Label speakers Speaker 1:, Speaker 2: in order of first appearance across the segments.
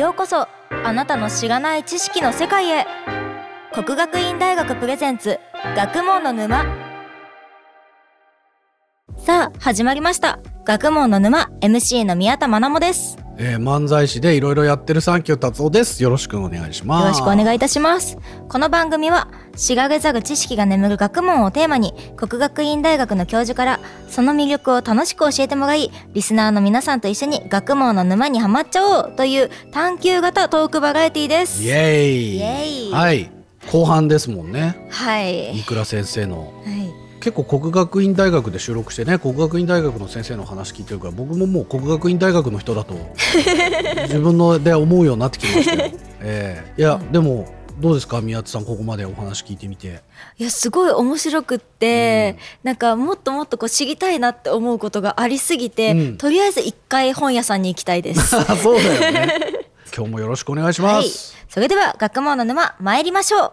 Speaker 1: ようこそ。あなたの知らない知識の世界へ。国学院大学プレゼンツ学問の沼。さあ始まりました。学問の沼。MC の宮田真奈もです。
Speaker 2: えー、漫才師でいろいろやってるサンキュー達夫です。よろしくお願いします。
Speaker 1: よろしくお願いいたしますこの番組は知られざる知識が眠る学問をテーマに国学院大学の教授からその魅力を楽しく教えてもらいリスナーの皆さんと一緒に学問の沼にはまっちゃおうという探求型トークバラエティです
Speaker 2: イエーイ
Speaker 1: イエーイ
Speaker 2: はい。後半ですもんね。
Speaker 1: はい
Speaker 2: 三倉先生の。
Speaker 1: はい
Speaker 2: 結構国学院大学で収録してね国学院大学の先生の話聞いてるから僕ももう国学院大学の人だと 自分ので思うようになってきましたよ、えーいやでもどうですか？宮津さんここまでお話聞いてみて。
Speaker 1: いやすごい面白くって、なんかもっともっとこう知りたいなって思うことがありすぎて、
Speaker 2: うん。
Speaker 1: とりあえず一回本屋さんに行きたいです。
Speaker 2: そうだよね。今日もよろしくお願いしま
Speaker 1: はい。
Speaker 2: す、、
Speaker 1: それでは学問の沼参りましょう。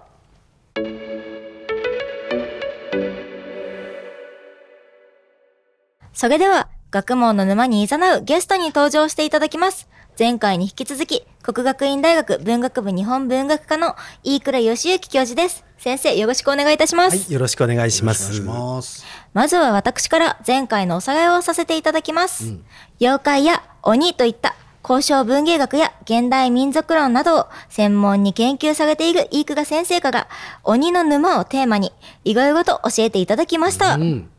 Speaker 1: それでは学問の沼に誘うゲストに登場していただきます。前回に引き続き国学院大学文学部日本文学科の飯倉義之教授です。先生よろしくお願いいたします。
Speaker 3: はい、よろしくお願いしま
Speaker 2: よろしくお願い
Speaker 3: す。
Speaker 2: します
Speaker 1: まずは私から前回のおさらいをさせていただきます。妖怪や鬼といった交渉文芸学や現代民族論などを専門に研究されている飯倉先生から鬼の沼をテーマにいろいろと教えていただきました。
Speaker 2: うん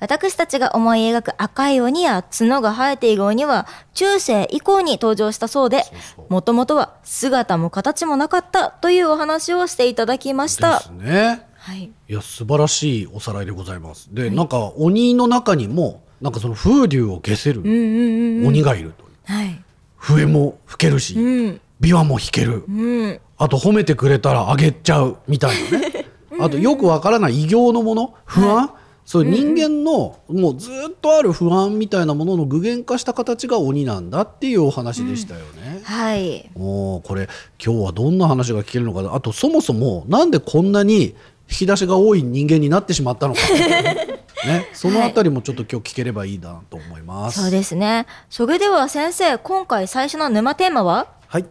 Speaker 1: 私たちが思い描く赤い鬼や角が生えている鬼は中世以降に登場したそうでもともとは姿も形もなかったというお話をしていただきまし
Speaker 2: で
Speaker 1: た
Speaker 2: す。ね。
Speaker 1: はい、
Speaker 2: いや素晴らしいおさらいでございます。で、なんか鬼の中にもなんかその風流を消せる鬼がいるという、
Speaker 1: はい、
Speaker 2: 笛も吹けるし、
Speaker 1: うん。
Speaker 2: 琵琶も弾ける、
Speaker 1: うん。
Speaker 2: あと褒めてくれたらあげちゃうみたいなね。あとよくわからない異形のもの不安、そういう人間のもうずっとある不安みたいなものの具現化した形が鬼なんだっていうお話でしたよね。
Speaker 1: はい。
Speaker 2: もうこれ今日はどんな話が聞けるのかなあとそもそもなんでこんなに引き出しが多い人間になってしまったのか、ね、そのあたりもちょっと今日聞ければいいなと思います。
Speaker 1: そうですね。それでは先生、今回最初の沼テーマは？
Speaker 3: はい、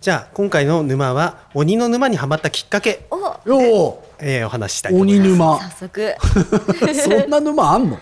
Speaker 3: じゃあ今回の沼は鬼の沼にはまったきっかけ、
Speaker 1: お
Speaker 2: よ
Speaker 3: えーお話ししたいうと思います。
Speaker 2: 鬼沼
Speaker 1: 早速。
Speaker 2: そんな沼あんの？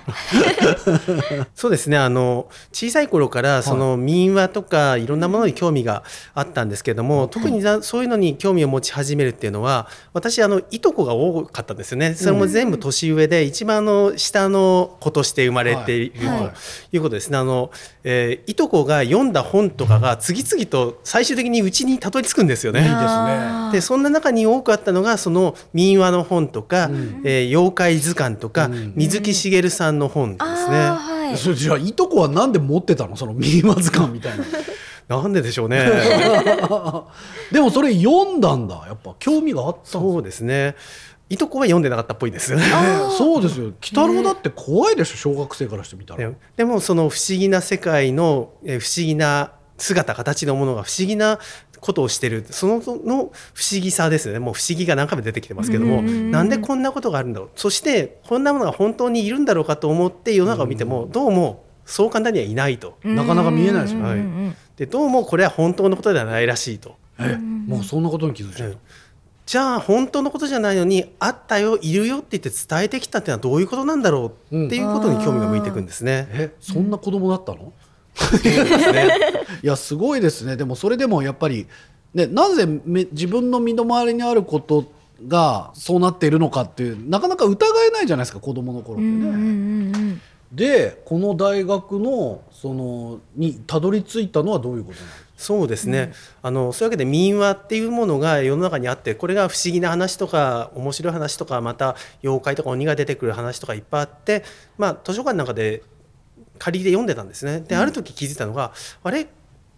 Speaker 3: そうですね。あの小さい頃からその民話とかいろんなものに興味があったんですけれども、特になそういうのに興味を持ち始めるっていうのは、私あのいとこが多かったんですよね。それも全部年上で一番あの下の子として生まれている
Speaker 1: はい
Speaker 3: ということですね。あの、えーいとこが読んだ本とかが次々と最終的にうちにたどり着くんですよね。
Speaker 2: いいですね
Speaker 3: でそんな中に多くあったのがその民話の本とか、えー妖怪図鑑とか、
Speaker 2: うん
Speaker 3: 水木しげるさんの本ですね。
Speaker 1: はい。
Speaker 2: それじゃあいとこはなんで持ってたの？そのミーマ図鑑みたいな
Speaker 3: なんででしょうね。
Speaker 2: でもそれ読んだんだやっぱ興味があったんです
Speaker 3: そうですね。いとこは読んでなかったっぽいです。
Speaker 2: ねそうですよ鬼太郎だって怖いでしょ小学生からしてみたら、
Speaker 3: ででもその不思議な世界のえー不思議な姿形のものが不思議なことをしてる。そのの不思議さですよね。もう不思議が何回も出てきてますけども。
Speaker 1: うんうんうん。
Speaker 3: なんでこんなことがあるんだろう。そしてこんなものが本当にいるんだろうかと思って世の中を見てもどうもそう簡単にはいないと。
Speaker 2: なかなか見えないですよね。
Speaker 1: うんうんうん。
Speaker 3: でどうもこれは本当のことではないらしいと。
Speaker 2: えもうそんなことに気づいちゃう、
Speaker 3: じゃあ本当のことじゃないのにあったよいる？よって言って伝えてきたっていうのはどういうことなんだろうっていうことに興味が向いていくんですね。
Speaker 2: えそんな子供だったの、
Speaker 3: そうですね
Speaker 2: いやすごいですね。でもそれでもやっぱり、ね、なぜめ自分の身の回りにあることがそうなっているのかっていうなかなか疑えないじゃないですか子供の頃ってね。
Speaker 1: うんうんうんうん
Speaker 2: でこの大学のそのにたどり着いたのはどういうことなの
Speaker 3: そうですね、あのそういうわけで民話っていうものが世の中にあってこれが不思議な話とか面白い話とかまた妖怪とか鬼が出てくる話とかいっぱいあって、まあ、図書館の中で借りて読んでたんですね。である時気づいたのが、あれ？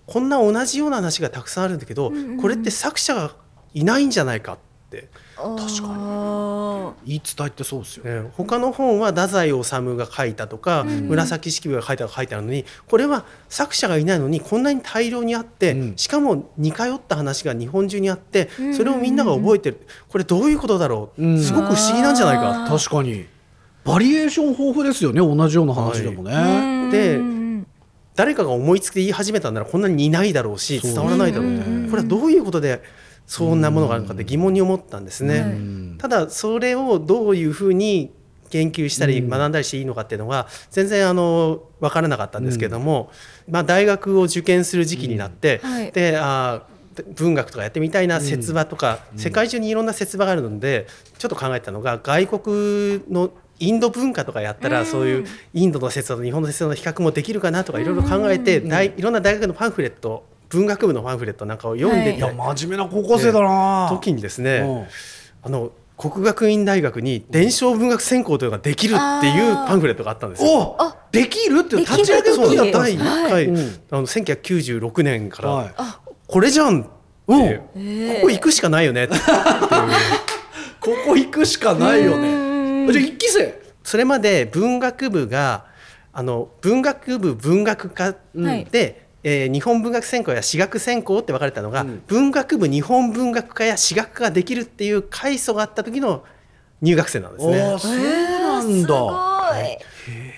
Speaker 3: こんな同じような話がたくさんあるんだけど、これって作者がいないんじゃないかって。
Speaker 1: 確
Speaker 2: か言い伝えってそうですよ、
Speaker 3: ね。他の本は太宰治が書いたとか、紫式部が書いたとか書いてあるのにこれは作者がいないのにこんなに大量にあって、
Speaker 2: うん。
Speaker 3: しかも似通った話が日本中にあってそれをみんなが覚えてる。これどういうことだろう、
Speaker 2: うん。
Speaker 3: すごく不思議なんじゃないか。
Speaker 2: 確かにバリエーション豊富ですよね同じような話でもね、
Speaker 3: で
Speaker 1: うん。
Speaker 3: 誰かが思いつきで言い始めたんならこんなにいないだろうし伝わらないだろう。と、
Speaker 1: うん。
Speaker 3: これはどういうことでそんなものがあるのかって疑問に思ったんですね。
Speaker 1: はい
Speaker 3: ただそれをどういうふうに研究したり
Speaker 2: うん。
Speaker 3: 学んだりしていいのかっていうのが全然あの分からなかったんですけども、まあ、大学を受験する時期になって、
Speaker 1: うん。はい。
Speaker 3: であー文学とかやってみたいな説話とか、世界中にいろんな説話があるのでちょっと考えたのが外国のインド文化とかやったら、
Speaker 1: うん。
Speaker 3: そういうインドの説話と日本の説話の比較もできるかなとかいろいろ考えて、大いろんな大学のパンフレット文学部のパンフレットなんかを読んで
Speaker 2: いや
Speaker 3: た
Speaker 2: 真面目な高校生だな、
Speaker 3: 時にですね、
Speaker 2: うん。
Speaker 3: あの国学院大学に伝承文学専攻というのができるっていうパンフレットがあったんですよ。
Speaker 2: できるって
Speaker 1: できる
Speaker 2: 立ち上げ
Speaker 3: そう
Speaker 2: だったん
Speaker 3: 第
Speaker 2: ですね。
Speaker 3: 1回、
Speaker 2: うん。
Speaker 3: あの1996年から、
Speaker 2: はい。
Speaker 3: これじゃんって、
Speaker 2: う。ん。
Speaker 3: ここ行くしかないよねっていう。
Speaker 2: ここ行くしかないよ
Speaker 1: うん。
Speaker 2: ねじゃあ一期生？
Speaker 3: それまで文学部があの文学部文学科
Speaker 1: はい。
Speaker 3: で、えー日本文学専攻や私学専攻って分かれたのが、
Speaker 2: うん。
Speaker 3: 文学部日本文学科や私学科ができるっていう階層があった時の入学生なんですね。
Speaker 2: そうなんだ、
Speaker 1: すごい。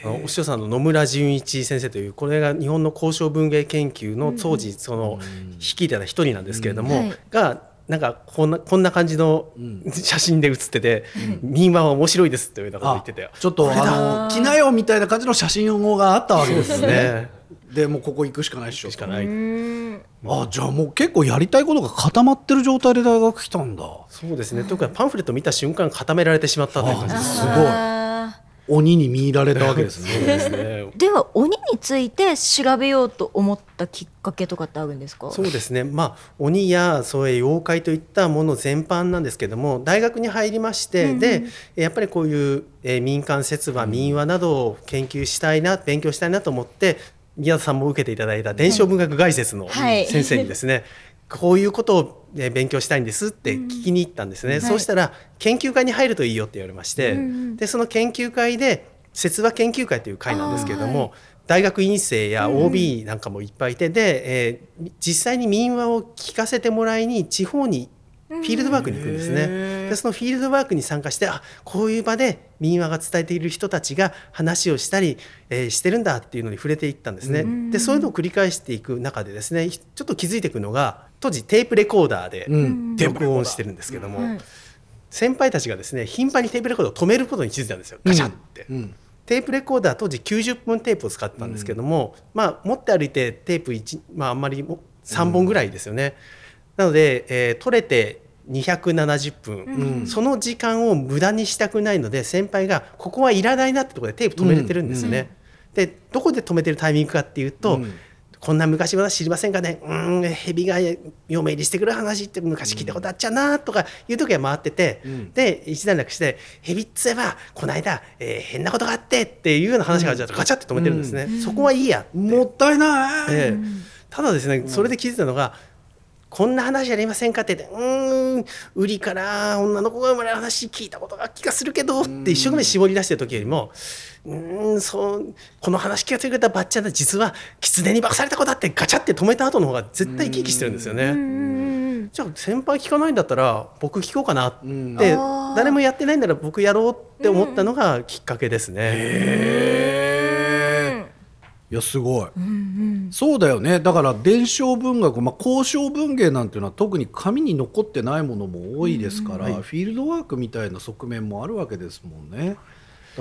Speaker 3: あのお師匠さんの野村純一先生というこれが日本の交渉文芸研究の当時その率いてた一人なんですけれども、
Speaker 1: うん。はい
Speaker 3: がなんかこんなこんな感じの
Speaker 2: うん。
Speaker 3: 写真で写ってて「民話は面白いです」っていうようなこと言って。たよ。
Speaker 2: ちょっとあの着なよみたいな感じの写真があったわけですね。
Speaker 3: ね。
Speaker 2: でもうここ行くしかないっしょ。
Speaker 3: しかない。
Speaker 1: うん。
Speaker 2: あじゃあもう結構やりたいことが固まってる状態で大学来たんだ。
Speaker 3: そうですね。というかパンフレット見た瞬間固められてしまったという感じです。
Speaker 2: すごい。
Speaker 1: あ
Speaker 2: 鬼に見入られたわけですね
Speaker 3: ですね。
Speaker 1: ーでは鬼について調べようと思ったきっかけとかってあるんですか？
Speaker 3: そうですね。まあ鬼やそういう妖怪といったもの全般なんですけども、大学に入りまして、
Speaker 1: うんうん
Speaker 3: でやっぱりこういう、えー民間説話、民話などを研究したいな、勉強したいなと思って。宮田さんも受けていただいた伝承文学概説の
Speaker 1: はい
Speaker 3: 先生にですね、こういうことをえー勉強したいんですって聞きに行ったんですね、
Speaker 1: はい。
Speaker 3: そうしたら研究会に入るといいよって言われまして、
Speaker 1: うんうん
Speaker 3: でその研究会で説話研究会という会なんですけれども、
Speaker 1: はい。
Speaker 3: 大学院生や
Speaker 1: うんうん。
Speaker 3: OB なんかもいっぱいいて、で、えー実際に民話を聞かせてもらいに地方にフィールドワークに行くんですね。でそのフィールドワークに参加してあこういう場で民話が伝えている人たちが話をしたり、えーしてるんだっていうのに触れていったんですね。
Speaker 1: うん。
Speaker 3: でそういうのを繰り返していく中でですねちょっと気づいていくのが当時テープレコーダーで
Speaker 2: うん。
Speaker 3: 録音してるんですけども、
Speaker 1: はい。
Speaker 3: 先輩たちがですね頻繁にテープレコーダーを止めることに気づいたんですよ。ガチャって。
Speaker 2: うん。
Speaker 3: テープレコーダー当時90分テープを使ってたんですけども、まあ持って歩いてテープ1、まあ、あんまりも3本ぐらいですよね。なので、えー取れて270分、
Speaker 2: うん。
Speaker 3: その時間を無駄にしたくないので先輩がここはいらないなってところでテープ止めれてるんですよね。でどこで止めてるタイミングかっていうと、
Speaker 2: うん
Speaker 3: こんな昔話知りませんかね？うーん蛇が嫁入りしてくる話って昔聞いたことあっちゃうなとかいう時は回ってて、
Speaker 2: うん。
Speaker 3: で一段落して蛇っつえばこの間、えー変なことがあってっていうような話がじゃガチャって止めてるんですね、そこはいいや
Speaker 2: もったいない、
Speaker 3: ええ。ただですねそれで気づいたのが、こんな話ありませんかって言って、うーん、売りから女の子が生まれる話聞いたことが気がするけどって一生懸命絞り出してる時よりも、うーん、そう、この話聞かせてくれたばっちゃんは実は狐に化かされた子だってガチャって止めた後の方が絶対生き生きしてるんですよね。
Speaker 1: うんうん
Speaker 3: じゃあ先輩聞かないんだったら僕聞こうかなって、誰もやってないんなら僕やろうって思ったのがきっかけですね。
Speaker 2: へえいやすごい。
Speaker 1: うんうん。
Speaker 2: そうだよね。だから伝承文学、まあ、交渉文芸なんていうのは特に紙に残ってないものも多いですから、
Speaker 3: うん。はい。
Speaker 2: フィールドワークみたいな側面もあるわけですもんね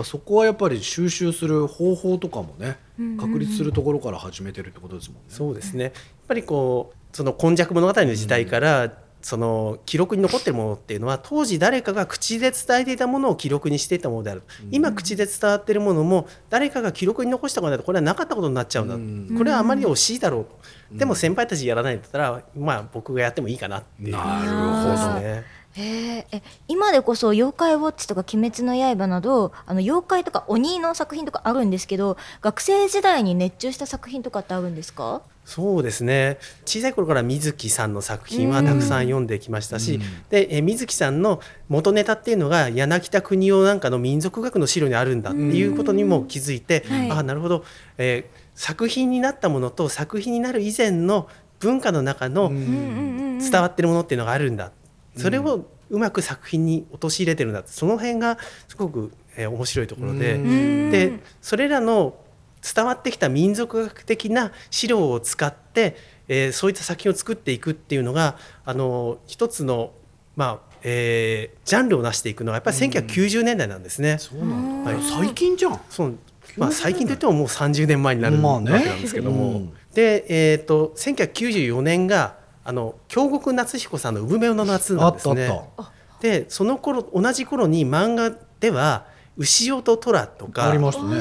Speaker 2: そこはやっぱり収集する方法とかもね
Speaker 1: うん
Speaker 2: 確立するところから始めてるってことですもんね。
Speaker 3: そうですね。やっぱりこうその今昔物語の時代から、その記録に残ってるものっていうのは当時誰かが口で伝えていたものを記録にしていたものである、今口で伝わっているものも誰かが記録に残したことないとこれはなかったことになっちゃうんだ、
Speaker 2: うん。
Speaker 3: これはあまり惜しいだろう。と、でも先輩たちやらないんだったら、まあ、僕がやってもいいかなっていう。
Speaker 2: な
Speaker 1: るほど。
Speaker 3: ね。
Speaker 1: へー。え今でこそ「妖怪ウォッチ」とか「鬼滅の刃」などあの妖怪とか鬼の作品とかあるんですけど学生時代に熱中した作品とかってあるんですか？
Speaker 3: そうですね。小さい頃から水木さんの作品はたくさん読んできましたし、
Speaker 2: うん。
Speaker 3: でえ水木さんの元ネタっていうのが柳田国夫なんかの民族学の資料にあるんだっていうことにも気づいて、
Speaker 1: はい。
Speaker 3: ああなるほど、えー作品になったものと作品になる以前の文化の中の
Speaker 2: うん
Speaker 1: うんうんうん。
Speaker 3: 伝わってるものっていうのがあるんだ、それをうまく作品に陥れてるんだその辺がすごく、えー面白いところで。
Speaker 2: うん。
Speaker 3: でそれらの伝わってきた民族学的な資料を使って、えーそういった作品を作っていくっていうのがあの一つの、まあえージャンルを成していくのはやっぱり1990年代なんですね。
Speaker 2: そうなんだ、
Speaker 3: はい。
Speaker 2: 最近じゃん。
Speaker 3: そう。まあ、最近といってももう30年前になるわけなんですけども、
Speaker 2: うん。
Speaker 3: で、えー、と1994年があの京極夏彦さんの「産めの夏」なんですね。
Speaker 2: あったあっ
Speaker 3: でその頃同じ頃に漫画では「牛尾と虎」と
Speaker 2: あ
Speaker 3: か
Speaker 2: りましたね。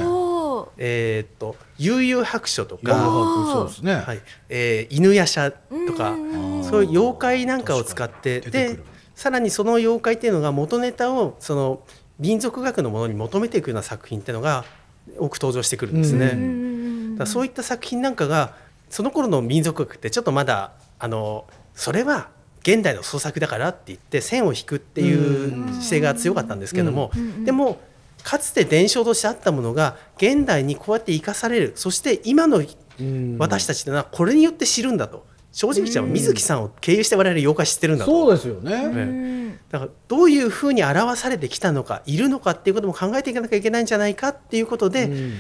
Speaker 3: えー、と悠々白書とか、
Speaker 2: そうですね、
Speaker 3: はい。えー犬夜叉とか
Speaker 1: うん
Speaker 3: そういう妖怪なんかを使ってでさらにその妖怪っていうのが元ネタをその民族学のものに求めていくような作品っていうのが多く登場してくるんですね。だそういった作品なんかがその頃の民族学ってちょっとまだあのそれは現代の創作だからって言って線を引くっていう姿勢が強かったんですけども、
Speaker 1: うん
Speaker 3: でもかつて伝承としてあったものが現代にこうやって生かされる。そして今の
Speaker 2: うん。
Speaker 3: 私たちというのはこれによって知るんだと。正直言っちゃえば水木さんを経由して我々妖怪知ってるんだと。
Speaker 2: そうですよね、
Speaker 1: うん。
Speaker 3: だからどういうふうに表されてきたのかいるのかっていうことも考えていかなきゃいけないんじゃないかっていうことで、
Speaker 2: うん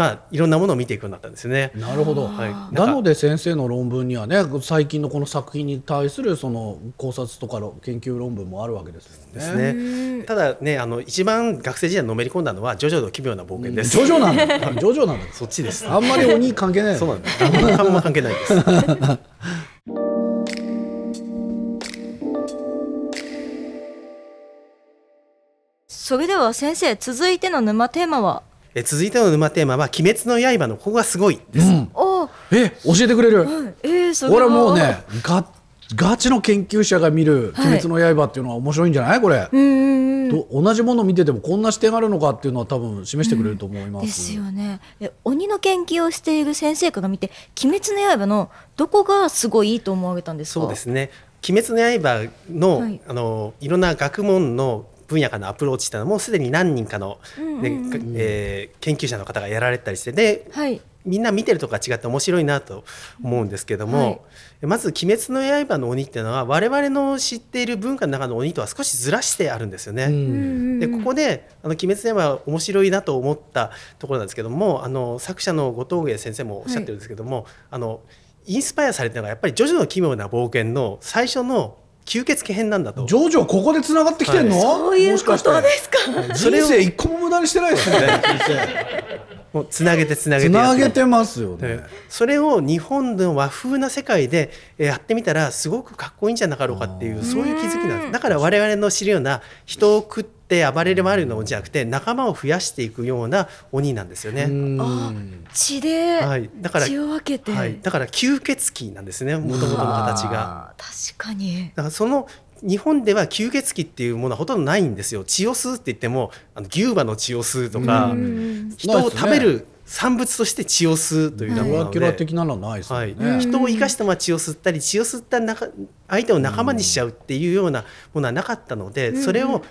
Speaker 3: まあ、いろんなものを見ていくようになったんですよね。
Speaker 2: なるほど、
Speaker 3: はい、
Speaker 2: なので先生の論文にはね最近のこの作品に対するその考察とかの研究論文もあるわけですよね。
Speaker 3: ですね。ただね、あの一番学生時代にのめり込んだのはジョジョの奇妙な冒険です。
Speaker 2: ジョジョなんだ。ジョジョなんだ。
Speaker 3: そっちです。
Speaker 2: あんまり鬼関係ない。
Speaker 3: そうなんです。あんまあんま関係ないです。
Speaker 1: それでは先生続いての沼テーマは？
Speaker 3: え続いての沼テーマは鬼滅の刃のここがすごいです。
Speaker 2: うん。え、教えてくれる？
Speaker 1: はいえー、それは
Speaker 2: 俺もうね、ガガチの研究者が見る鬼滅の刃っていうのは面白いんじゃない？これ。
Speaker 1: うんうんうん
Speaker 2: と同じものを見ててもこんな視点があるのかっていうのは多分示してくれると思います。
Speaker 1: ですよねえ鬼の研究をしている先生から見て「鬼滅の刃」のどこがすごいいいと思われたんですか？
Speaker 3: そうですね。鬼滅の刃の、
Speaker 1: はい
Speaker 3: あのいろんな学問の分野からのアプローチっていうのはもうすでに何人かの、
Speaker 1: うんうん
Speaker 3: ね
Speaker 1: うん。
Speaker 3: えー研究者の方がやられたりしてで
Speaker 1: はい。
Speaker 3: みんな見てるとか違って面白いなと思うんですけども、
Speaker 1: はい。
Speaker 3: まず「鬼滅の刃」の鬼っていうのは我々の知っている文化の中の鬼とは少しずらしてあるんですよね。
Speaker 2: うん。
Speaker 3: でここで「あの鬼滅の刃」面白いなと思ったところなんですけどもあの作者の後藤芸先生もおっしゃってるんですけども、あのインスパイアされてるのがやっぱり「ジョジョの奇妙な冒険」の最初の吸血鬼編なんだと。
Speaker 2: ジョジョここで繋がってきてんの？
Speaker 1: そういうこと
Speaker 2: もしか
Speaker 1: ですか
Speaker 2: 人生一個も無駄にしてないですね。
Speaker 3: もうつなげてつなげ
Speaker 2: つ
Speaker 3: てやって
Speaker 2: なげてますよ
Speaker 3: で
Speaker 2: ね。
Speaker 3: それを日本の和風な世界でえーやってみたらすごくかっこいいんじゃなかろうかっていうそういう気づきなんです。だから我々の知るような人を食って暴れる回るような鬼じゃなくて仲間を増やしていくような鬼なんですよね。
Speaker 2: うん。
Speaker 1: 血で
Speaker 3: はい、だから
Speaker 1: 血を分けて、
Speaker 3: はい、だから吸血鬼なんですね。もともとの形が。
Speaker 1: 確かに。
Speaker 3: だからその日本では吸血鬼っていうものはほとんどないんですよ。血を吸うって言ってもあの牛馬の血を吸うとか、
Speaker 1: うん。
Speaker 3: 人を食べる産物として血を吸うというようなもので、
Speaker 2: ドラキュラ的なのはないですよ
Speaker 3: はい。
Speaker 2: ね。
Speaker 3: 人を生かしたまま血を吸ったり血を吸った中相手を仲間にしちゃうっていうようなものはなかったので、それを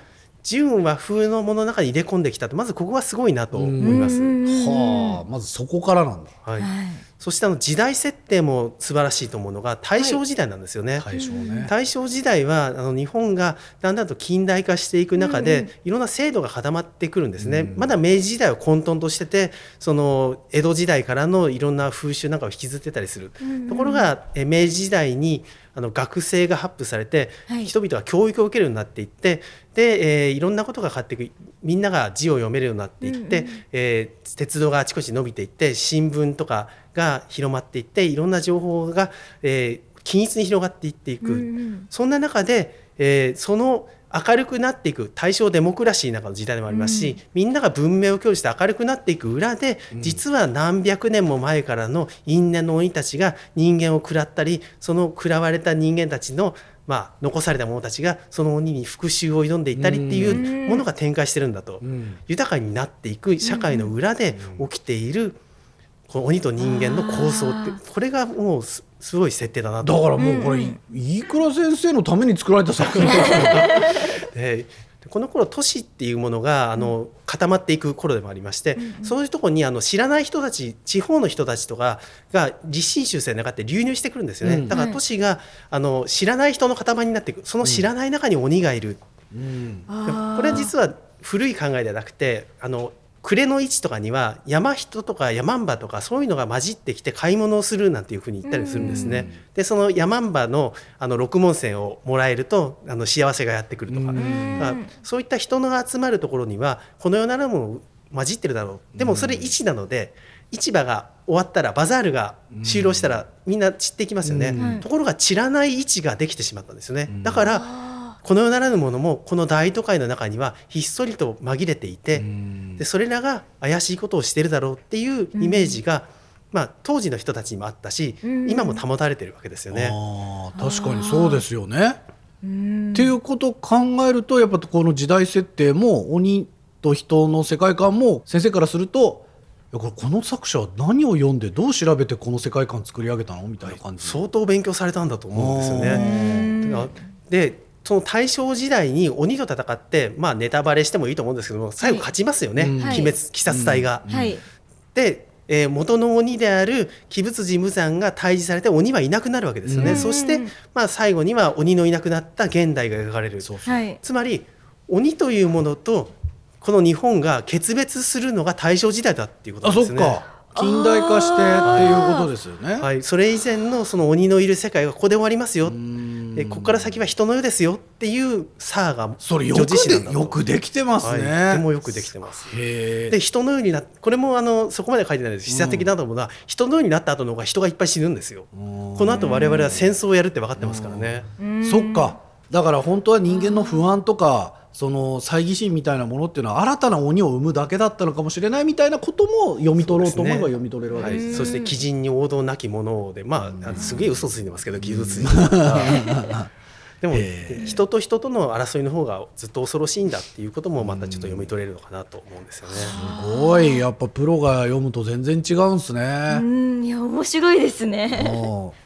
Speaker 3: 純和風のものの中に入れ込んできたと。まずここがすごいなと思います。
Speaker 2: はあ、まずそこからなんだ。
Speaker 3: はい。
Speaker 1: はい。
Speaker 3: そしてあの時代設定も素晴らしいと思うのが大正時代なんですよね。
Speaker 2: 対象ね。
Speaker 3: 大正時代はあの日本がだんだんと近代化していく中で、いろんな制度が固まってくるんですね、まだ明治時代は混沌としててその江戸時代からのいろんな風習なんかを引きずってたりする、ところがえ明治時代にあの学制が発布されて、
Speaker 1: はい。
Speaker 3: 人々が教育を受けるようになっていってで、えーいろんなことが変わっていくみんなが字を読めるようになっていって、えー鉄道があちこち伸びていって新聞とかが広まっていっていろんな情報が、えー均一に広がっていっていく、
Speaker 1: うん。
Speaker 3: そんな中で、えーその明るくなっていく大正デモクラシーなんかの時代でもありますし、みんなが文明を享受して明るくなっていく裏で、実は何百年も前からの因縁の鬼たちが人間を食らったりその食らわれた人間たちの、まあ、残された者たちがその鬼に復讐を挑んでいったりっていうものが展開してるんだと、
Speaker 2: ん。
Speaker 3: 豊かになっていく社会の裏で起きている、この鬼と人間の構想ってこれがもうすすごい設定だなと。
Speaker 2: だからもうこれ、飯倉先生のために作られた作品 ですよ
Speaker 3: でこの頃都市っていうものがあの固まっていく頃でもありまして、そういうところにあの知らない人たち地方の人たちとかが立身修正の中で流入してくるんですよね、
Speaker 2: うん
Speaker 3: だから都市があの知らない人の塊になっていく。その知らない中に鬼がいる、
Speaker 2: うん。
Speaker 3: これは実は古い考えではなくてあの暮れの位置とかには山人とか山んばとかそういうのが混じってきて買い物をするなんていうふうに言ったりするんですね。でその山んばのあの六文銭をもらえるとあの幸せがやってくるとか、まあ、そういった人の集まるところにはこのようなもの混じってるだろう。でもそれ位置なので市場が終わったらバザールが終了したらみんな散っていきますよね、ところが散らない位置ができてしまったんですよね。だからこの世ならぬものもこの大都会の中にはひっそりと紛れていてでそれらが怪しいことをしてるだろうっていうイメージが、まあ、当時の人たちにもあったし、今も保たれてるわけですよね。
Speaker 2: あ確かにそうですよね。っていうことを考えるとやっぱこの時代設定も鬼と人の世界観も先生からするといやこれこの作者は何を読んでどう調べてこの世界観作り上げたの？みたいな感じ、
Speaker 3: 相当勉強されたんだと思うんですよね。でその大正時代に鬼と戦って、まあ、ネタバレしてもいいと思うんですけども最後勝ちますよね、はい、鬼滅鬼殺隊が。うん。はい、でえー、元の鬼である鬼仏寺無惨が退治されて鬼はいなくなるわけですよね、そして、まあ、最後には鬼のいなくなった現代が描かれる。つまり鬼というものとこの日本が決別するのが大正時代だっていうことですね。
Speaker 2: 近代化してっていうことですよね。
Speaker 3: はい、それ以前のその鬼のいる世界がここで終わりますよ。でここから先は人の世ですよっていうサーが
Speaker 2: それよくでよくできてますね。
Speaker 3: はい、とてもよくできてます。で人のようになこれもあのそこまで書いてないです示唆的なと思うのは、人のようになった後の方が人がいっぱい死ぬんですよ。この後我々は戦争をやるって分かってますからね。
Speaker 2: そっか。だから本当は人間の不安とかその猜疑心みたいなものっていうのは新たな鬼を生むだけだったのかもしれないみたいなことも読み取ろうと思えば読み取れるわけです、
Speaker 3: ね。はい、そして鬼人に王道なきものでまあすげえ嘘ついてますけど傷ついてでも人と人との争いの方がずっと恐ろしいんだっていうこともまたちょっと読み取れるのかなと思うんですよね。
Speaker 2: すごい。やっぱプロが読むと全然違うんですね。
Speaker 1: うんいや面白いですね。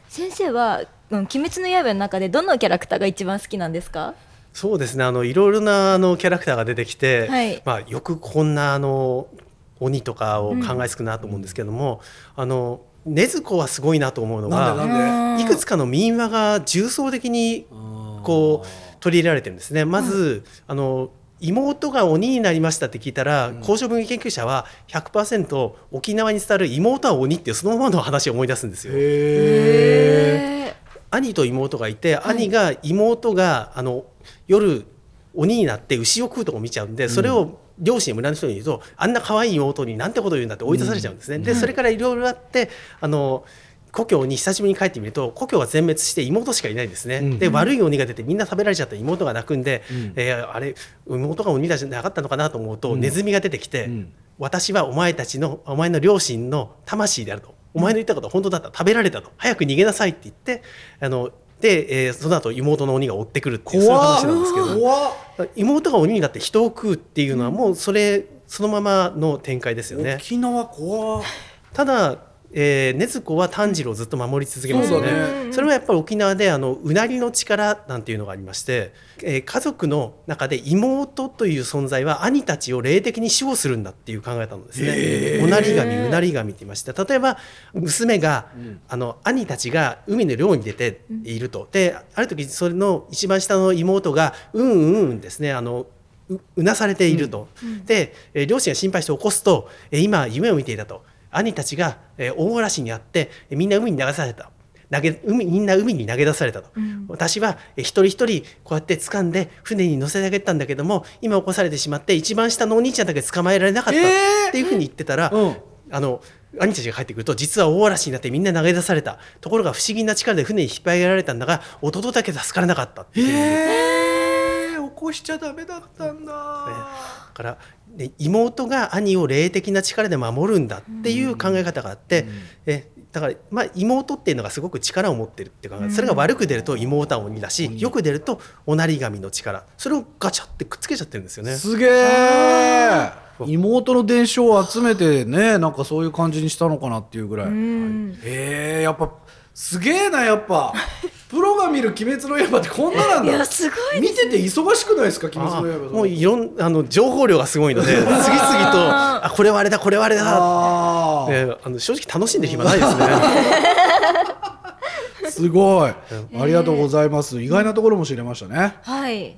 Speaker 1: 先生は「鬼滅の刃」の中でどのキャラクターが一番好きなんですか？
Speaker 3: そうですね。あのいろいろなあのキャラクターが出てきて、はい、まあ、よくこんなあの鬼とかを考えつくなと思うんですけども、うん、あの禰豆子はすごいなと思うのがいくつかの民話が重層的にこう取り入れられてるんですね。まず、うん、あの妹が鬼になりましたって聞いたら、うん、交渉文芸研究者は100%沖縄に伝わる妹は鬼っていうそのままの話を思い出すんですよ。兄と妹がいて、兄が妹があの夜鬼になって牛を食うとこ見ちゃうんでそれを両親村の人に言うと、あんな可愛い妹になんてこと言うんだって追い出されちゃうんですね。でそれからいろいろあってあの故郷に久しぶりに帰ってみると故郷が全滅して妹しかいないんですね、うん、で悪い鬼が出てみんな食べられちゃった妹が泣くんで、うん、えー、あれ妹が鬼だじゃなかったのかなと思うと、うん、ネズミが出てきて、私はお前たちのお前の両親の魂であると。お前の言ったことは本当だった。食べられたと。早く逃げなさいって言ってあので、えー、その後妹の鬼が追ってくるっていうそういう話なんですけど。妹が鬼になって人を食うっていうのはもうそれそのままの展開ですよね。
Speaker 2: 沖縄怖
Speaker 3: ただえー、禰豆子は炭治郎をずっと守り続けますよね。そね。それはやっぱり沖縄であのうなりの力なんていうのがありまして、えー、家族の中で妹という存在は兄たちを霊的に守護するんだっていう考えたのですね。おなり神うなり神って言いまして例えば娘が、うん、あの兄たちが海の漁に出ていると、である時それの一番下の妹がうんうんですねあのうなされていると、うん。うん、で、え両親が心配して起こすと、え今夢を見ていたと兄たちが、えー、大嵐にあって、みんな海に流された。投げ海みんな海に投げ出されたと、うん、私は一人一人こうやって掴んで船に乗せてあげたんだけども今起こされてしまって一番下のお兄ちゃんだけ捕まえられなかった。っていうふうに言ってたら、えーうん、あの兄たちが帰ってくると実は大嵐になってみんな投げ出された。ところが不思議な力で船に引っ張り上げられたんだが弟だけ助からなかったっていう。
Speaker 2: えー、起こしちゃダメだったんだ。
Speaker 3: だからで妹が兄を霊的な力で守るんだっていう考え方があって、えだから、まあ、妹っていうのがすごく力を持ってるっていうかそれが悪く出ると妹は鬼だし、よく出るとおなり神の力。それをガチャってくっつけちゃってるんですよね。
Speaker 2: すげえ。妹の伝承を集めてねなんかそういう感じにしたのかなっていうぐらい。へえやっぱすげえなやっぱ プロが見る「鬼滅の刃」ってこんななんだいやすごい、ね、見てて忙しくないですか「鬼滅の刃」
Speaker 3: もういろんあの情報量がすごいので 次々とあこれはあれだこれはあれだあ、えあの正直楽しんで暇ないですね。
Speaker 2: すごい。ありがとうございます、意外なところも知れましたね。
Speaker 1: はい。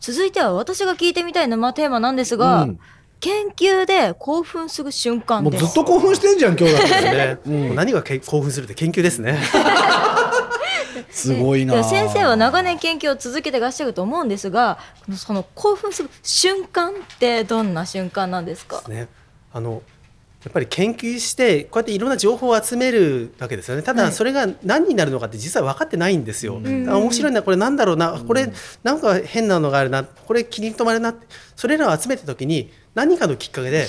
Speaker 1: 続いては私が聞いてみたい沼テーマなんですが、
Speaker 2: うん
Speaker 1: 研究で興奮する瞬間
Speaker 2: もうずっと興奮してんじゃん今日だって
Speaker 3: ね。もう何がけ興奮するって研究ですね。
Speaker 2: すごいな。
Speaker 1: で先生は長年研究を続けてらっしゃると思うんですがその興奮する瞬間ってどんな瞬間なんですか？
Speaker 3: ね、あのやっぱり研究してこうやっていろんな情報を集めるわけですよね。た
Speaker 1: はい。
Speaker 3: だそれが何になるのかって実は分かってないんですよ。
Speaker 1: ん。
Speaker 3: あ面白いなこれなんだろうなこれなんか変なのがあるなこれ気に留まるなってそれらを集めた時に何かのきっかけで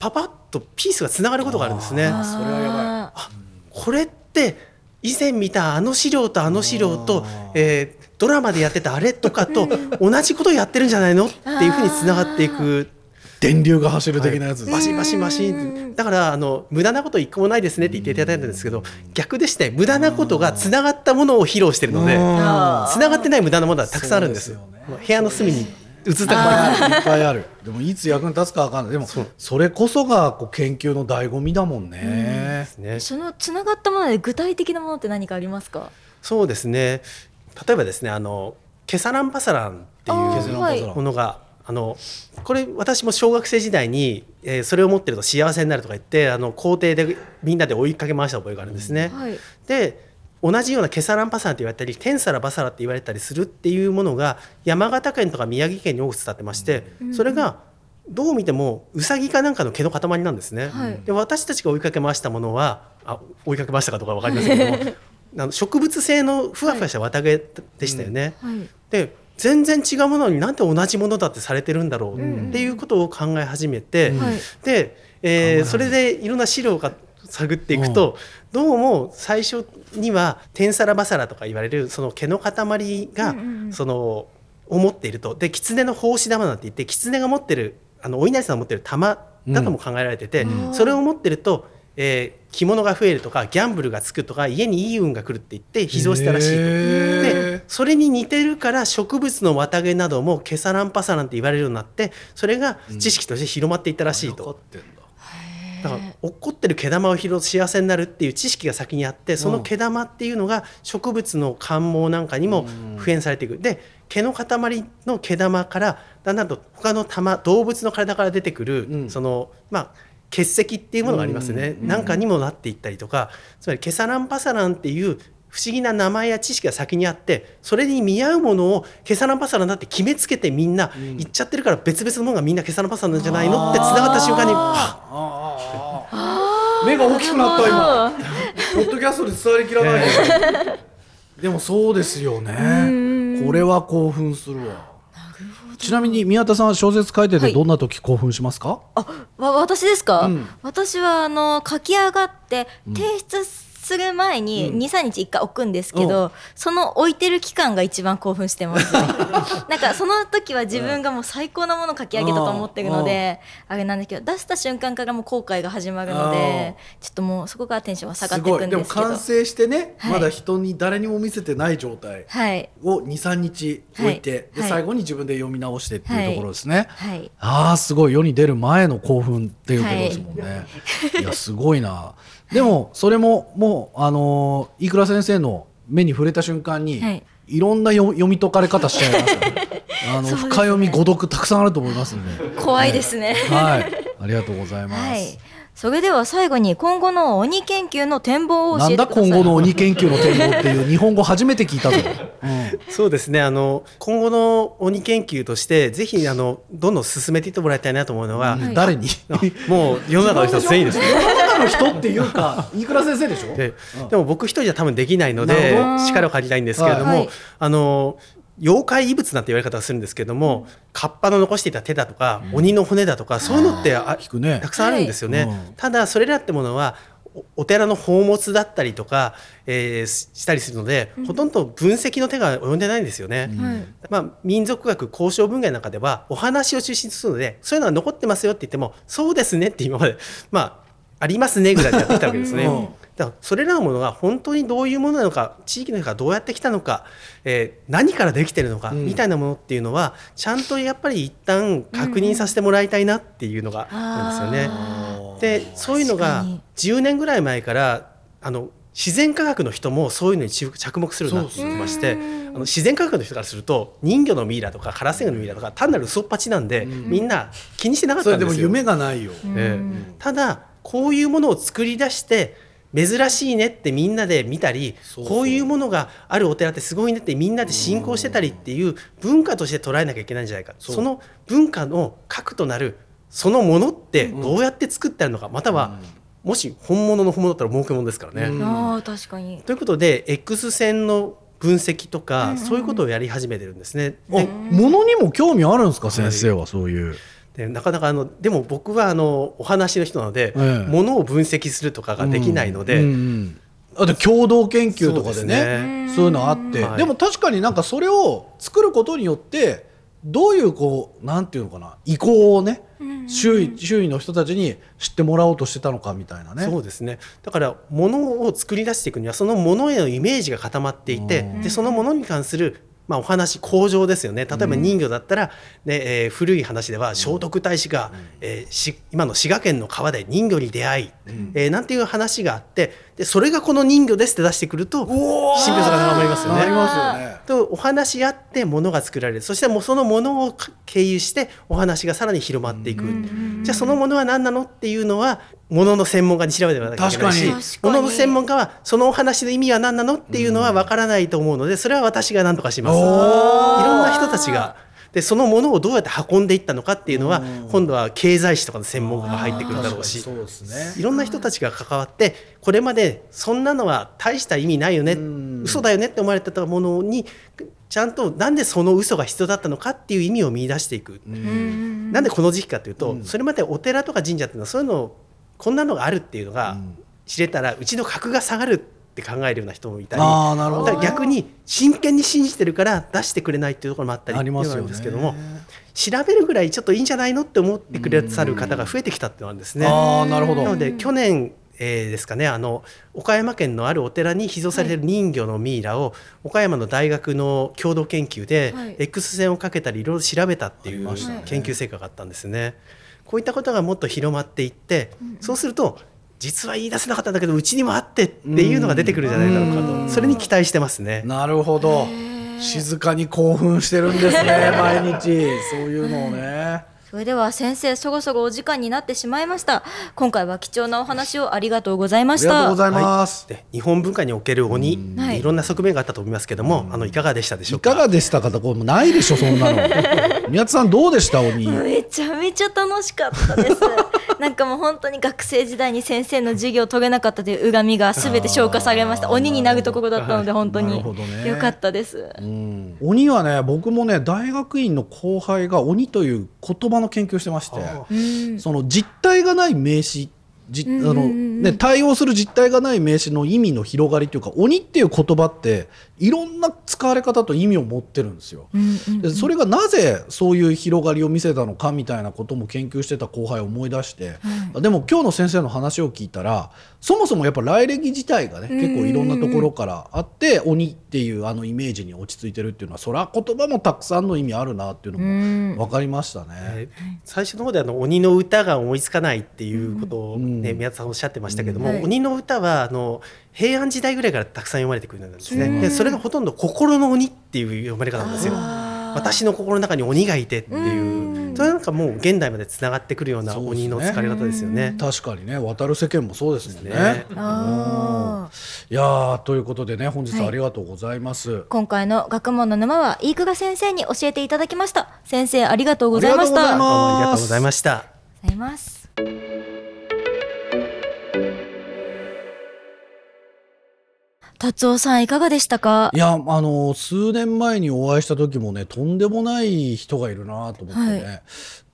Speaker 3: パパッとピースがつながることがあるんですね。
Speaker 2: あそれはやばい。
Speaker 1: あ
Speaker 3: これって以前見たあの資料とあの資料と、えードラマでやってたあれとかと同じことをやってるんじゃないの？っていうふうにつながっていく。
Speaker 2: 電流が走る的なやつ。です、
Speaker 3: バシバシバシだからあの無駄なこと一個もないですねって言っていただいたんですけど逆でして無駄なことがつながったものを披露してるので
Speaker 1: あ
Speaker 3: つながってない無駄なものはたくさんあるんです
Speaker 2: よね。
Speaker 3: 部屋の隅に映った
Speaker 1: あ
Speaker 3: か
Speaker 2: いっぱいある。でもいつ役に立つかわかんない。でもそれこそがこう研究の醍醐味だもんね、
Speaker 3: らね
Speaker 1: そのつながったもので具体的なものって何かありますか？
Speaker 3: そうですね。例えばですねあのケサランパサランっていう
Speaker 1: はい。
Speaker 3: ものがあのこれ私も小学生時代に、えーそれを持ってると幸せになるとか言ってあの校庭でみんなで追いかけ回した覚えがあるんですね。
Speaker 1: はい。
Speaker 3: で同じようなケサランパサランって言われたりテンサラバサラって言われたりするっていうものが山形県とか宮城県に多く伝ってましてそれがどう見てもウサギかなんかの毛の塊なんですね。
Speaker 1: はい。
Speaker 3: で私たちが追いかけ回したものはあ追いかけ回したかどうかわかりませんけども あの植物性のふわふわした綿毛でしたよね。
Speaker 1: はい。
Speaker 3: で全然違うものになんで同じものだってされてるんだろうっていうことを考え始めて、
Speaker 1: はい
Speaker 3: で、えーそれでいろんな資料が探っていくと、どうも最初にはテンサラバサラとか言われるその毛の塊が、
Speaker 1: うんうんうん。
Speaker 3: そのを持っていると。で狐の胞子玉なんて言って狐が持ってるあのお稲荷さんが持ってる玉だとも考えられてて、
Speaker 1: うん。
Speaker 3: それを持ってると、えー着物が増えるとかギャンブルがつくとか家にいい運が来るって言って秘蔵したらしいと。でそれに似てるから植物の綿毛などもケサランパサランって言われるようになってそれが知識として広まっていったらしいと。
Speaker 2: 分かってんだ
Speaker 3: だから落っこってる毛玉を拾うと幸せになるっていう知識が先にあってその毛玉っていうのが植物の感毛なんかにも普遍されていく。で毛の塊の毛玉からだんだんと他の玉動物の体から出てくる、
Speaker 2: うん。
Speaker 3: そのまあ結石っていうものがありますよね、なんかにもなっていったりとかつまりケサランパサランっていう不思議な名前や知識が先にあってそれに見合うものをケサランパサランだって決めつけてみんな言っちゃってるから別々のものがみんなケサランパサランなんじゃないのってつながった瞬間に。
Speaker 2: 目が大きくなった今。ポッドキャストで伝わりきらない、でもそうですよね。これは興奮するわ。ちなみに宮田さんは小説書いて
Speaker 1: はい。
Speaker 2: てどんな時興奮しますか、
Speaker 1: あわ私ですか、
Speaker 2: うん。
Speaker 1: 私はあの書き上がって提出する前に
Speaker 2: うん。
Speaker 1: 23日1回置くんですけど、その置いてる期間が一番興奮してますね。なんかその時は自分がもう最高なものを書き上げたと思ってるので、あれなんだけど出した瞬間からもう後悔が始まるのでちょっともうそこからテンションは下がっていくん
Speaker 2: で
Speaker 1: すけど。
Speaker 2: 完成してね、
Speaker 1: はい。
Speaker 2: まだ人に誰にも見せてない状態
Speaker 1: はい。
Speaker 2: を23日置いて、
Speaker 1: はい。はい。
Speaker 2: で最後に自分で読み直してっていうところですね、
Speaker 1: はい。
Speaker 2: ああすごい。世に出る前の興奮っていうことですもんね、い、やすごいなでもそれももうあのー飯倉先生の目に触れた瞬間に、
Speaker 1: はい。
Speaker 2: い、ろんな読読み解かれ方しちゃいますよね。あの、
Speaker 1: ね。
Speaker 2: 深読み誤読たくさんあると思いますんで。
Speaker 1: 怖いですね、
Speaker 2: はい。ありがとうございます、
Speaker 1: はい。それでは最後に今後の鬼研究の展望を教
Speaker 2: なんだ
Speaker 1: えてください。
Speaker 2: 今後の鬼研究の展望っていう日本語初めて聞いたぞ、うん。
Speaker 3: そうですね。あの今後の鬼研究としてぜひあのどんどん進めていってもらいたいなと思うのは、
Speaker 1: はい
Speaker 2: 誰に？
Speaker 3: あもう世の中の人全員ですね。
Speaker 2: 世の中の人っていうか 飯倉先生でしょ？
Speaker 3: ででも僕一人じゃ多分できないので力を借りたいんですけれども、
Speaker 1: はい。
Speaker 3: あの妖怪異物なんて言われ方をするんですけれども、カッパの残していた手だとか、鬼の骨だとかそういうのってあ
Speaker 2: 聞くね。
Speaker 3: たくさんあるんですよね。
Speaker 2: はい。うん。
Speaker 3: ただそれらってものはおお寺の宝物だったりとか、えーししたりするので、ほとんど分析の手が及んでないんですよね。
Speaker 1: はい。
Speaker 3: まあ、民族学交渉文芸の中ではお話を中心とするのでそういうのは残ってますよって言ってもそうですねって今までまあありますねぐらいでやってきたわけですね。
Speaker 2: うん。
Speaker 3: だからそれらのものが本当にどういうものなのか地域の人がどうやってきたのか、えー何からできてるのか、
Speaker 2: うん。
Speaker 3: みたいなものっていうのはちゃんとやっぱり一旦確認させてもらいたいなっていうのがあるんですよね。
Speaker 1: あ
Speaker 3: でそういうのが
Speaker 1: 確かに。
Speaker 3: 10年ぐらい前からあの自然科学の人もそういうのに注着目するようになってきましてあの自然科学の人からすると人魚のミイラとかカラスエのミイラとか単なる嘘っぱちなんで、みんな気にしてなかっ
Speaker 2: それ
Speaker 3: たんでよ。
Speaker 2: ですも夢がないよ、
Speaker 3: ええ。ただこういうものを作り出して珍しいねってみんなで見たり
Speaker 2: そうそう。
Speaker 3: こういうものがあるお寺ってすごいねってみんなで信仰してたりっていう文化として捉えなきゃいけないんじゃないか。
Speaker 2: そ
Speaker 3: の文化の核となるそのものってどうやって作ってあるのか、またはもし本物の本物だったら儲けものですからね。
Speaker 2: うん。
Speaker 1: ああ確かに。
Speaker 3: ということで X 線の分析とか、そういうことをやり始めてるんですね。
Speaker 2: あ物にも興味あるんですか先生はそういう、
Speaker 3: でなかなかあのでも僕はあのお話の人なので、
Speaker 2: ええ。
Speaker 3: ものを分析するとかができないので、
Speaker 2: うんうんあと共同研究とかで
Speaker 3: そう
Speaker 2: ね
Speaker 3: です
Speaker 2: そういうのあって、
Speaker 3: はい。
Speaker 2: でも確かになんかそれを作ることによってどういうこうなんていうのかな。意向をね、周囲周囲の人たちに知ってもらおうとしてたのかみたいなね。
Speaker 3: そうですね。だから物を作り出していくにはその物へのイメージが固まっていて、でその物に関するまあ、お話工場ですよね。例えば人魚だったら、ねえー古い話では聖徳太子が、えーし今の滋賀県の川で人魚に出会い、えーなんていう話があってでそれがこの人魚ですって出してくると信憑さが高まりますよね。
Speaker 2: なりますよね。
Speaker 3: とお話し合って物が作られる。そしてもうその物を経由してお話がさらに広まっていく、じゃあその物は何なのっていうのは物の専門家に調べてもらわなきゃいけないし
Speaker 2: 確か
Speaker 1: に。確かに。
Speaker 3: 物の専門家はそのお話の意味は何なのっていうのは分からないと思うのでそれは私が何とかします。いろんな人たちが。でそのものをどうやって運んでいったのかっていうのは今度は経済史とかの専門家が入ってくるだろうし
Speaker 2: そうですね。
Speaker 3: いろんな人たちが関わってこれまでそんなのは大した意味ないよね
Speaker 2: ん。
Speaker 3: 嘘だよねって思われてたものにちゃんとなんでその嘘が必要だったのかっていう意味を見出していく。なんでこの時期かというと、それまでお寺とか神社っていうのはそういうのこんなのがあるっていうのが知れたらうちの格が下がるって考えるような人もいたり
Speaker 2: あーなるほど
Speaker 3: だから逆に真剣に信じてるから出してくれないっていうところもあったりってんですけども調べるぐらいちょっといいんじゃないのって思ってくださる方が増えてきたっていうのがあるんですね。
Speaker 2: ああなるほど。
Speaker 3: なので去年、えーですかねあの岡山県のあるお寺に秘蔵されている人魚のミイラを、岡山の大学の共同研究で、
Speaker 1: はい。
Speaker 3: X 線をかけたりいろいろ調べたっていう研究成果があったんですね。こういったことがもっと広まっていって、そうすると実は言い出せなかったんだけどうちにもあってっていうのが出てくるんじゃないだろうかと。それに期待してますね。
Speaker 2: なるほど。静かに興奮してるんですね 毎日。そういうのをね
Speaker 1: それでは先生そろそろお時間になってしまいました。今回は貴重なお話をありがとうございま
Speaker 2: あ
Speaker 1: した。
Speaker 2: りがとうございます、
Speaker 3: で日本文化における鬼、
Speaker 1: はい。
Speaker 3: いろんな側面があったと思いますけども、あのいかがでしたでしょ
Speaker 2: いうか？
Speaker 3: か。
Speaker 2: がでしたか？とこれないでしょそんなの。宮津さんどうでした？鬼。
Speaker 1: めちゃめちゃ楽しかったです なんかもう本当に学生時代に先生の授業を取れなかったという恨みが全て消化されました。鬼になるところだったので本当
Speaker 2: な
Speaker 1: によかったです。
Speaker 2: うん。鬼はね僕もね大学院の後輩が鬼という言葉の研究をしてましてその実体がない名詞じあ
Speaker 1: うん
Speaker 2: のね、対応する実体がない名詞の意味の広がりというか鬼っていう言葉っていろんな使われ方と意味を持ってるんですよ。
Speaker 1: うんうん
Speaker 2: でそれがなぜそういう広がりを見せたのかみたいなことも研究してた後輩を思い出して、でも今日の先生の話を聞いたらそもそもやっぱ来歴自体がね結構いろんなところからあって鬼っていうあのイメージに落ち着いてるっていうのはそれは言葉もたくさんの意味あるなっていうの
Speaker 1: うん。
Speaker 2: も分かりましたね。
Speaker 3: えー最初の方であの鬼の歌が思いつかないっていうことを、ね
Speaker 2: うん。
Speaker 3: 宮田さんおっしゃってましたけども、
Speaker 1: うん。はい。
Speaker 3: 鬼の歌はあの平安時代ぐらいからたくさん読まれてくるんですね、
Speaker 1: うん。
Speaker 3: でそれがほとんど心の鬼っていう読まれ方なんですよ。私の心の中に鬼がいてっていう、
Speaker 1: うん。
Speaker 3: それなんかもう現代までつながってくるような鬼の使われ方ですよね。
Speaker 2: 確かにね。渡る世間もそうですもんね。
Speaker 3: ね。
Speaker 2: いやーということでね本日はありがとうございます。
Speaker 1: 今回の学問の沼は飯久我先生に教えていただきました。先生ありがとうございました。
Speaker 2: ありがとうございます。
Speaker 3: どうもありがとうございました。
Speaker 1: ありがとうございます達夫さんいかがでしたか？
Speaker 2: いやあの数年前にお会いした時もねとんでもない人がいるなと思ってね、
Speaker 1: は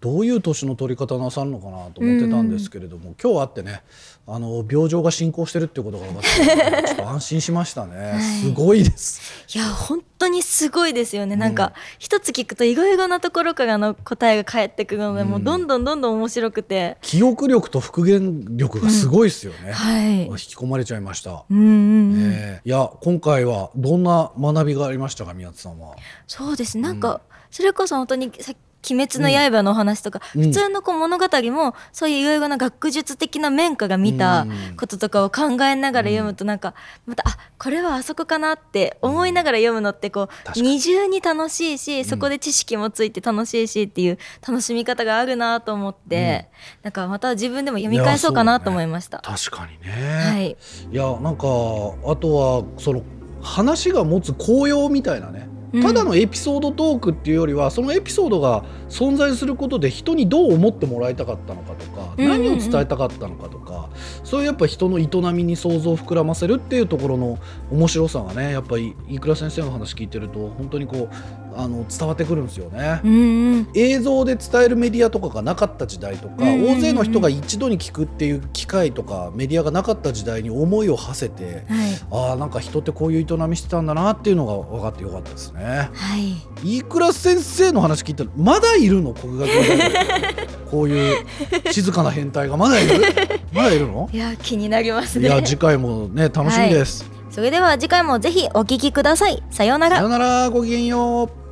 Speaker 2: どういう年の取り方なさるのかなと思ってたんですけれども、今日会ってねあの病状が進行してるっていうことが分かってちょっと安心しましたね、すごいです。
Speaker 1: いや本当にすごいですよね、なんか一つ聞くといろいろなところからの答えが返ってくるので、もうどんどんどんどん面白くて。
Speaker 2: 記憶力と復元力がすごいですよね、
Speaker 1: はい。
Speaker 2: 引き込まれちゃいました。
Speaker 1: うんうんうん、
Speaker 2: え。ーいや今回はどんな学びがありましたか宮津さんは？
Speaker 1: そうです。なんか、それこそ本当にさ鬼滅の刃のお話とか、
Speaker 2: うん。
Speaker 1: 普通のこう物語もそういういろいろな学術的な面から見たこととかを考えながら読むとなんかまたあこれはあそこかなって思いながら読むのってこう二重に楽しいしそこで知識もついて楽しいしっていう楽しみ方があるなと思って、なんかまた自分でも読み返そうかなと思いました。
Speaker 2: 確かにね、
Speaker 1: はい、
Speaker 2: いやなんかあとはその話が持つ効用みたいなね。
Speaker 1: うん
Speaker 2: ただのエピソードトークっていうよりはそのエピソードが存在することで人にどう思ってもらいたかったのかとか、
Speaker 1: うんうんうん。
Speaker 2: 何を伝えたかったのかとかそういうやっぱ人の営みに想像を膨らませるっていうところの面白さがねやっぱり飯倉先生の話聞いてると本当にこうあの伝わってくるんですよね。
Speaker 1: うんうん。
Speaker 2: 映像で伝えるメディアとかがなかった時代とか、
Speaker 1: うんうんうん。
Speaker 2: 大勢の人が一度に聞くっていう機会とかメディアがなかった時代に思いを馳せて
Speaker 1: はい。
Speaker 2: ああなんか人ってこういう営みしてたんだなっていうのが分かってよかったですね。
Speaker 1: はい。
Speaker 2: 飯倉先生の話聞いたらまだいるの？国学 こういう静かな変態がまだいる？まだいるの？
Speaker 1: いや気になりますね。
Speaker 2: いや次回もね楽しみです。
Speaker 1: それでは次回もぜひお聞きください。さようなら。
Speaker 2: さよなら。ごきげんよう。